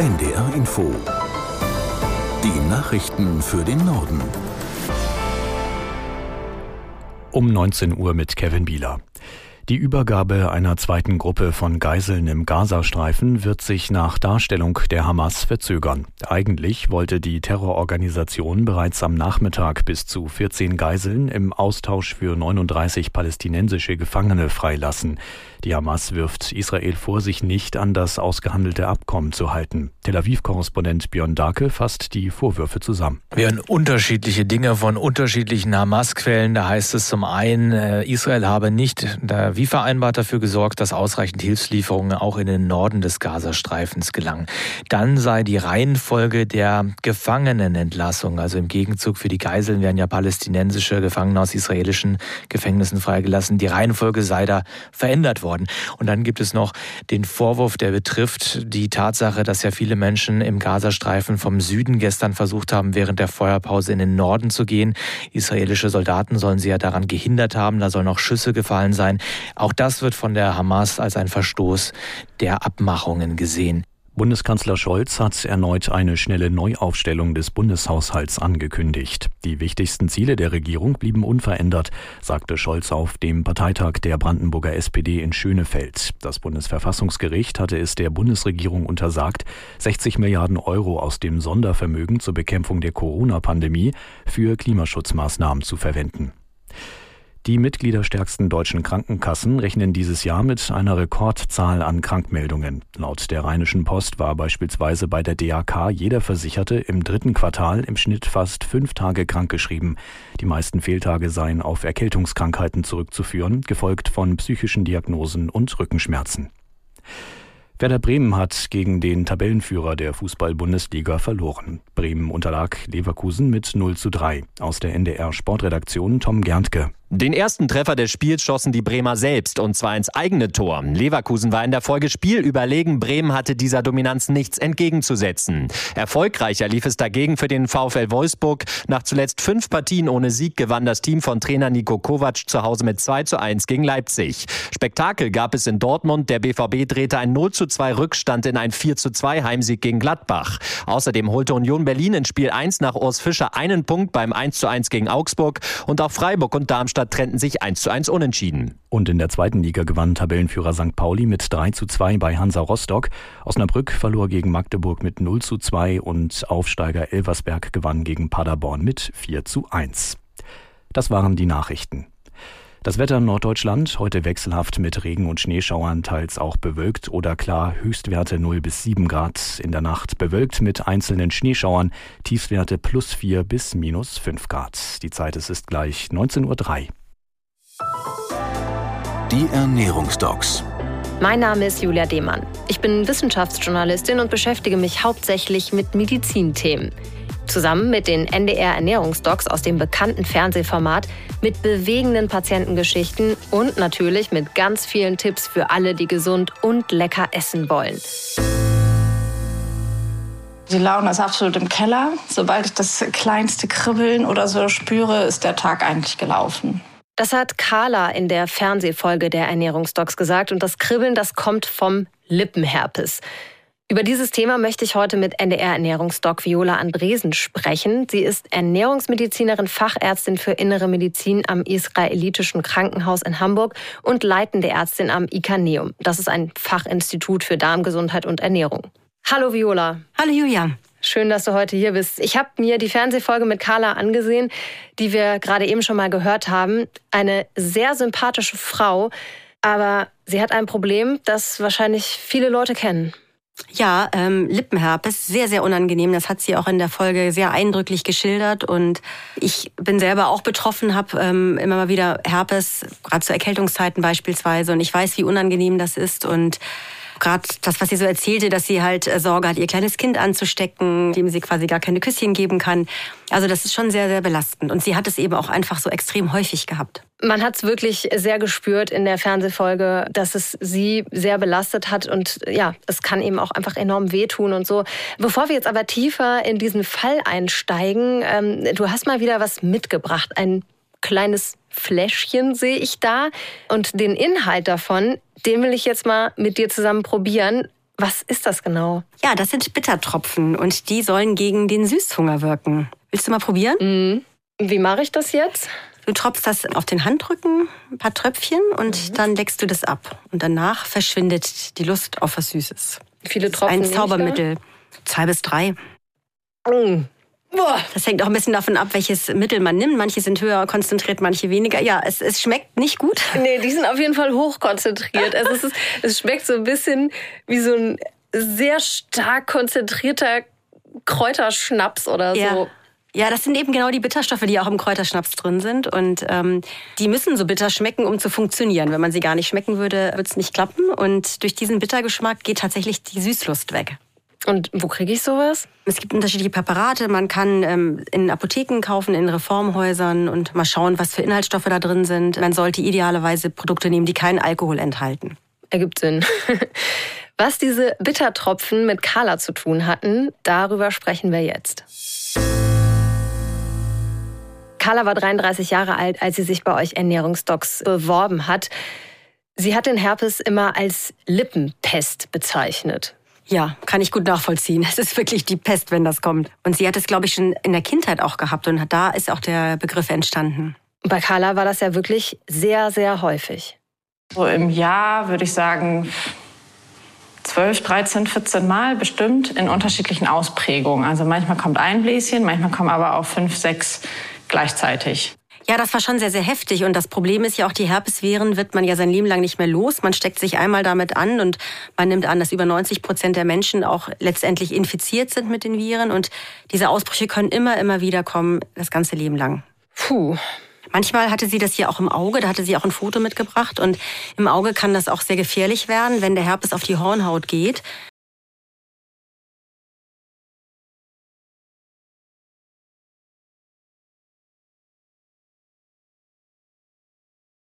NDR Info. Die Nachrichten für den Norden. Um 19 Uhr mit Kevin Bieler. Die Übergabe einer zweiten Gruppe von Geiseln im Gazastreifen wird sich nach Darstellung der Hamas verzögern. Eigentlich wollte die Terrororganisation bereits am Nachmittag bis zu 14 Geiseln im Austausch für 39 palästinensische Gefangene freilassen. Die Hamas wirft Israel vor, sich nicht an das ausgehandelte Abkommen zu halten. Tel Aviv-Korrespondent Björn Darke fasst die Vorwürfe zusammen. Wir hören unterschiedliche Dinge von unterschiedlichen Hamas-Quellen. Da heißt es zum einen, äh, Israel habe nicht wie vereinbart dafür gesorgt, dass ausreichend Hilfslieferungen auch in den Norden des Gazastreifens gelangen. Dann sei die Reihenfolge der Gefangenenentlassung, also im Gegenzug für die Geiseln werden ja palästinensische Gefangene aus israelischen Gefängnissen freigelassen, die Reihenfolge sei da verändert worden worden. Und dann gibt es noch den Vorwurf, der betrifft die Tatsache, dass ja viele Menschen im Gazastreifen vom Süden gestern versucht haben, während der Feuerpause in den Norden zu gehen. Israelische Soldaten sollen sie ja daran gehindert haben, da sollen auch Schüsse gefallen sein. Auch das wird von der Hamas als ein Verstoß der Abmachungen gesehen. Bundeskanzler Scholz hat erneut eine schnelle Neuaufstellung des Bundeshaushalts angekündigt. Die wichtigsten Ziele der Regierung blieben unverändert, sagte Scholz auf dem Parteitag der Brandenburger SPD in Schönefeld. Das Bundesverfassungsgericht hatte es der Bundesregierung untersagt, 60 Milliarden Euro aus dem Sondervermögen zur Bekämpfung der Corona-Pandemie für Klimaschutzmaßnahmen zu verwenden. Die mitgliederstärksten deutschen Krankenkassen rechnen dieses Jahr mit einer Rekordzahl an Krankmeldungen. Laut der Rheinischen Post war beispielsweise bei der DAK jeder Versicherte im dritten Quartal im Schnitt fast fünf Tage krankgeschrieben. Die meisten Fehltage seien auf Erkältungskrankheiten zurückzuführen, gefolgt von psychischen Diagnosen und Rückenschmerzen. Werder Bremen hat gegen den Tabellenführer der Fußball-Bundesliga verloren. Bremen unterlag Leverkusen mit 0 zu 3. Aus der NDR Sportredaktion Tom Gerntke. Den ersten Treffer des Spiels schossen die Bremer selbst und zwar ins eigene Tor. Leverkusen war in der Folge Spiel überlegen. Bremen hatte dieser Dominanz nichts entgegenzusetzen. Erfolgreicher lief es dagegen für den VfL Wolfsburg. Nach zuletzt fünf Partien ohne Sieg gewann das Team von Trainer Nico Kovac zu Hause mit 2 zu 1 gegen Leipzig. Spektakel gab es in Dortmund. Der BVB drehte ein 0 zu 2 Rückstand in ein 4 zu 2 Heimsieg gegen Gladbach. Außerdem holte Union Berlin in Spiel 1 nach Urs Fischer einen Punkt beim 1 zu 1 gegen Augsburg und auch Freiburg und Darmstadt Darmstadt trennten sich 1 zu 1 unentschieden. Und in der zweiten Liga gewann Tabellenführer St. Pauli mit 3 zu 2 bei Hansa Rostock. Osnabrück verlor gegen Magdeburg mit 0 zu 2 und Aufsteiger Elversberg gewann gegen Paderborn mit 4 zu 1. Das waren die Nachrichten. Das Wetter in Norddeutschland heute wechselhaft mit Regen und Schneeschauern, teils auch bewölkt oder klar, Höchstwerte 0 bis 7 Grad. In der Nacht bewölkt mit einzelnen Schneeschauern, Tiefstwerte plus 4 bis minus 5 Grad. Die Zeit ist, ist gleich 19.03 Uhr. Die Ernährungsdocs. Mein Name ist Julia Demann. Ich bin Wissenschaftsjournalistin und beschäftige mich hauptsächlich mit Medizinthemen zusammen mit den NDR Ernährungsdocs aus dem bekannten Fernsehformat mit bewegenden Patientengeschichten und natürlich mit ganz vielen Tipps für alle, die gesund und lecker essen wollen. Die Laune ist absolut im Keller. Sobald ich das kleinste Kribbeln oder so spüre, ist der Tag eigentlich gelaufen. Das hat Carla in der Fernsehfolge der Ernährungsdocs gesagt. Und das Kribbeln, das kommt vom Lippenherpes. Über dieses Thema möchte ich heute mit NDR-Ernährungsdoc Viola Andresen sprechen. Sie ist Ernährungsmedizinerin, Fachärztin für Innere Medizin am Israelitischen Krankenhaus in Hamburg und leitende Ärztin am ICANEUM. Das ist ein Fachinstitut für Darmgesundheit und Ernährung. Hallo Viola. Hallo Julia. Schön, dass du heute hier bist. Ich habe mir die Fernsehfolge mit Carla angesehen, die wir gerade eben schon mal gehört haben. Eine sehr sympathische Frau, aber sie hat ein Problem, das wahrscheinlich viele Leute kennen. Ja, ähm, Lippenherpes, sehr, sehr unangenehm. Das hat sie auch in der Folge sehr eindrücklich geschildert. Und ich bin selber auch betroffen, habe ähm, immer mal wieder Herpes, gerade zu Erkältungszeiten beispielsweise. Und ich weiß, wie unangenehm das ist. Und gerade das, was sie so erzählte, dass sie halt äh, Sorge hat, ihr kleines Kind anzustecken, dem sie quasi gar keine Küsschen geben kann. Also das ist schon sehr, sehr belastend. Und sie hat es eben auch einfach so extrem häufig gehabt. Man hat es wirklich sehr gespürt in der Fernsehfolge, dass es sie sehr belastet hat und ja, es kann eben auch einfach enorm wehtun und so. Bevor wir jetzt aber tiefer in diesen Fall einsteigen, ähm, du hast mal wieder was mitgebracht, ein kleines Fläschchen sehe ich da und den Inhalt davon, den will ich jetzt mal mit dir zusammen probieren. Was ist das genau? Ja, das sind Bittertropfen und die sollen gegen den Süßhunger wirken. Willst du mal probieren? Mhm. Wie mache ich das jetzt? Du tropfst das auf den Handrücken, ein paar Tröpfchen und mhm. dann leckst du das ab. Und danach verschwindet die Lust auf was Süßes. Viele Tropfen? Ein Zaubermittel. Zwei bis drei. Mhm. Das hängt auch ein bisschen davon ab, welches Mittel man nimmt. Manche sind höher konzentriert, manche weniger. Ja, es, es schmeckt nicht gut. Nee, die sind auf jeden Fall hoch konzentriert. Also es, ist, es schmeckt so ein bisschen wie so ein sehr stark konzentrierter Kräuterschnaps oder so. Ja. Ja, das sind eben genau die Bitterstoffe, die auch im Kräuterschnaps drin sind. Und ähm, die müssen so bitter schmecken, um zu funktionieren. Wenn man sie gar nicht schmecken würde, würde es nicht klappen. Und durch diesen Bittergeschmack geht tatsächlich die Süßlust weg. Und wo kriege ich sowas? Es gibt unterschiedliche Präparate. Man kann ähm, in Apotheken kaufen, in Reformhäusern und mal schauen, was für Inhaltsstoffe da drin sind. Man sollte idealerweise Produkte nehmen, die keinen Alkohol enthalten. Ergibt Sinn. Was diese Bittertropfen mit Carla zu tun hatten, darüber sprechen wir jetzt. Carla war 33 Jahre alt, als sie sich bei euch Ernährungsdocs beworben hat. Sie hat den Herpes immer als Lippenpest bezeichnet. Ja, kann ich gut nachvollziehen. Es ist wirklich die Pest, wenn das kommt. Und sie hat es, glaube ich, schon in der Kindheit auch gehabt und da ist auch der Begriff entstanden. Bei Carla war das ja wirklich sehr, sehr häufig. So im Jahr würde ich sagen 12, 13, 14 Mal bestimmt in unterschiedlichen Ausprägungen. Also manchmal kommt ein Bläschen, manchmal kommen aber auch fünf, sechs gleichzeitig. Ja, das war schon sehr, sehr heftig. Und das Problem ist ja auch, die Herpesviren wird man ja sein Leben lang nicht mehr los. Man steckt sich einmal damit an und man nimmt an, dass über 90 Prozent der Menschen auch letztendlich infiziert sind mit den Viren. Und diese Ausbrüche können immer, immer wieder kommen, das ganze Leben lang. Puh. Manchmal hatte sie das hier auch im Auge, da hatte sie auch ein Foto mitgebracht. Und im Auge kann das auch sehr gefährlich werden, wenn der Herpes auf die Hornhaut geht.